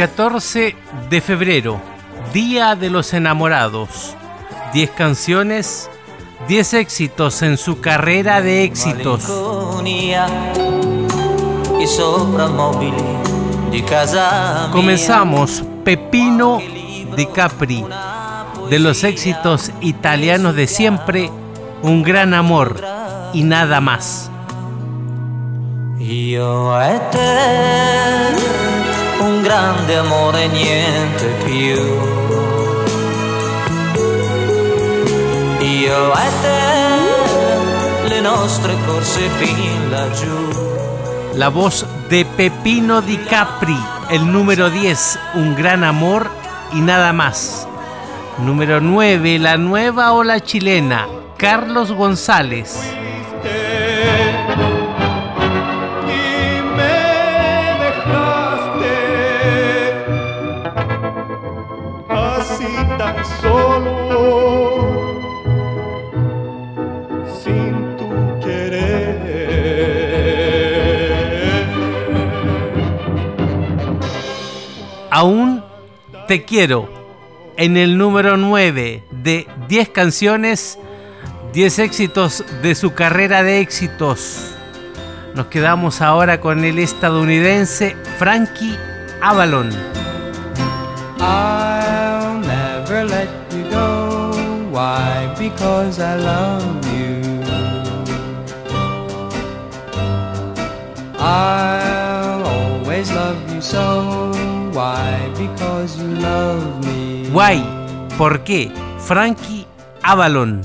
14 de febrero, Día de los Enamorados. 10 canciones, 10 éxitos en su carrera de éxitos. Comenzamos Pepino di Capri, de los éxitos italianos de siempre, Un gran amor y nada más. Niente. La voz de Pepino Di Capri, el número 10, Un gran amor y nada más. Número 9, La nueva ola chilena, Carlos González. Aún te quiero. En el número 9 de 10 canciones, 10 éxitos de su carrera de éxitos. Nos quedamos ahora con el estadounidense Frankie Avalon. I'll never let you go. Why? Because I love you. I'll always love you so. Why? ¿Por qué? Frankie Avalon.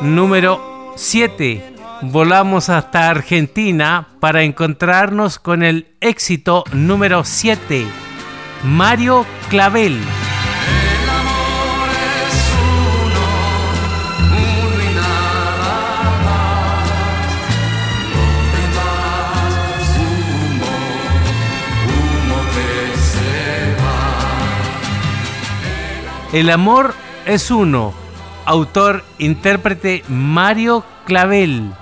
Número 7. Volamos hasta Argentina para encontrarnos con el éxito número 7. Mario Clavel. El amor es uno. Autor, intérprete Mario Clavel.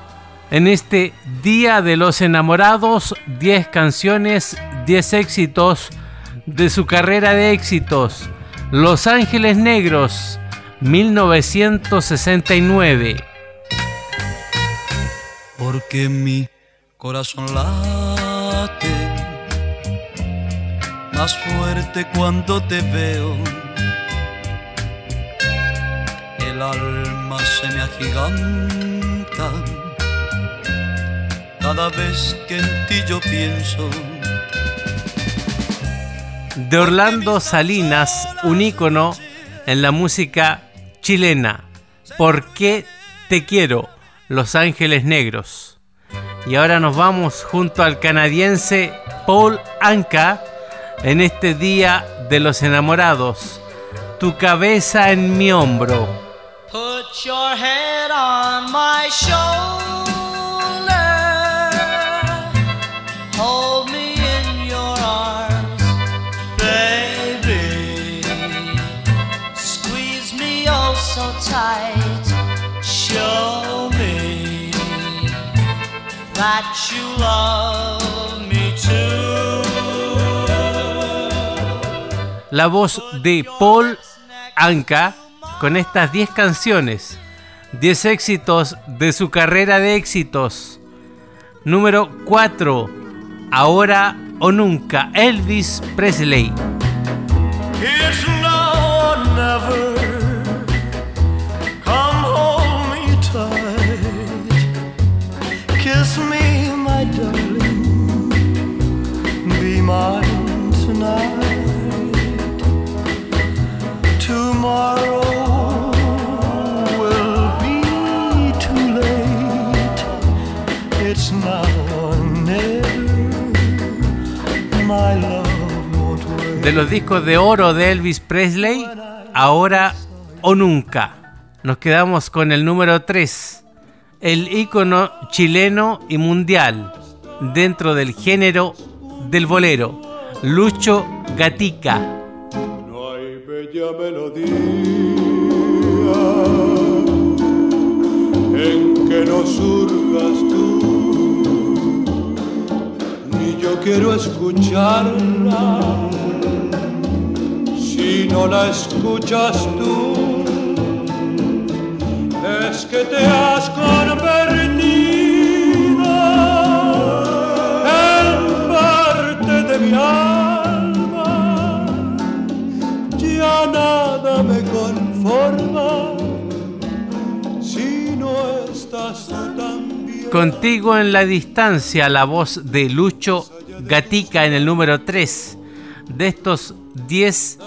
En este Día de los Enamorados, 10 canciones, 10 éxitos de su carrera de éxitos. Los Ángeles Negros, 1969. Porque mi corazón late más fuerte cuando te veo alma se me agiganta cada vez que en ti yo pienso. De Orlando Salinas, un ícono en la música chilena. ¿Por qué te quiero? Los Ángeles Negros. Y ahora nos vamos junto al canadiense Paul Anka en este Día de los Enamorados. Tu cabeza en mi hombro. Put your head on my shoulder. Hold me in your arms, baby. Squeeze me oh so tight. Show me that you love me too. La voz de Paul Anka con estas 10 canciones, 10 éxitos de su carrera de éxitos. Número 4, Ahora o Nunca, Elvis Presley. It's now or never. Come me. Kiss me, my darling. Be mine tonight. Tomorrow It's now or never. My love won't wait. De los discos de oro de Elvis Presley, Ahora o Nunca. Nos quedamos con el número 3, el ícono chileno y mundial dentro del género del bolero, Lucho Gatica. No hay bella melodía en que no surjas quiero escucharla Si no la escuchas tú, es que te has convertido en parte de mi alma. Ya nada me conforma si no estás tú también. Contigo en la distancia, la voz de Lucho Gatica en el número 3 de estos 10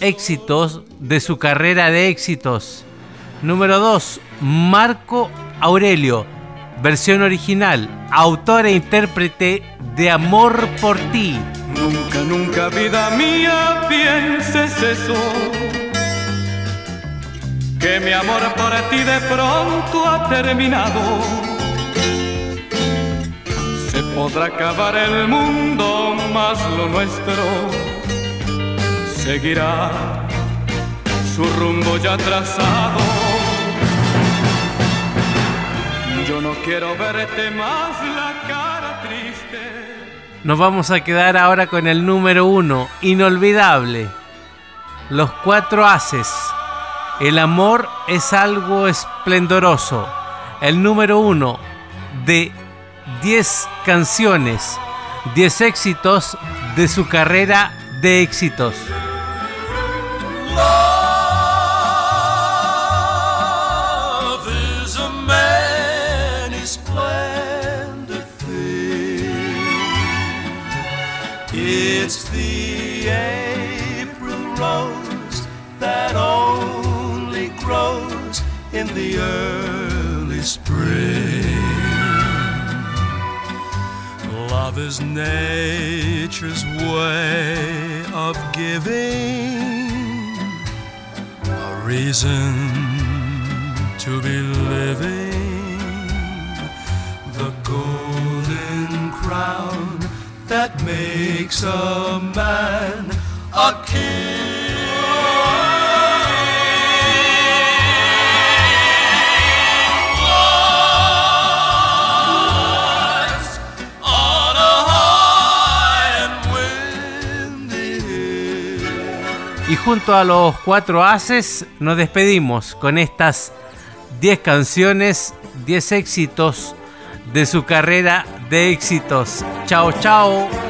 éxitos de su carrera de éxitos. Número 2, Marco Aurelio, versión original, autor e intérprete de Amor por ti. Nunca, nunca, vida mía, pienses eso. Que mi amor por ti de pronto ha terminado. Podrá acabar el mundo, más lo nuestro seguirá su rumbo ya trazado. Yo no quiero verte más la cara triste. Nos vamos a quedar ahora con el número 1, inolvidable. Los cuatro haces. El amor es algo esplendoroso. El número 1 de 10 canciones, 10 éxitos de su carrera de éxitos. It's the April rose that only grows in the early spring. Love is nature's way of giving a reason to be living. The golden crown that makes a man a king. Junto a los cuatro haces nos despedimos con estas 10 canciones, 10 éxitos de su carrera de éxitos. Chao, chao.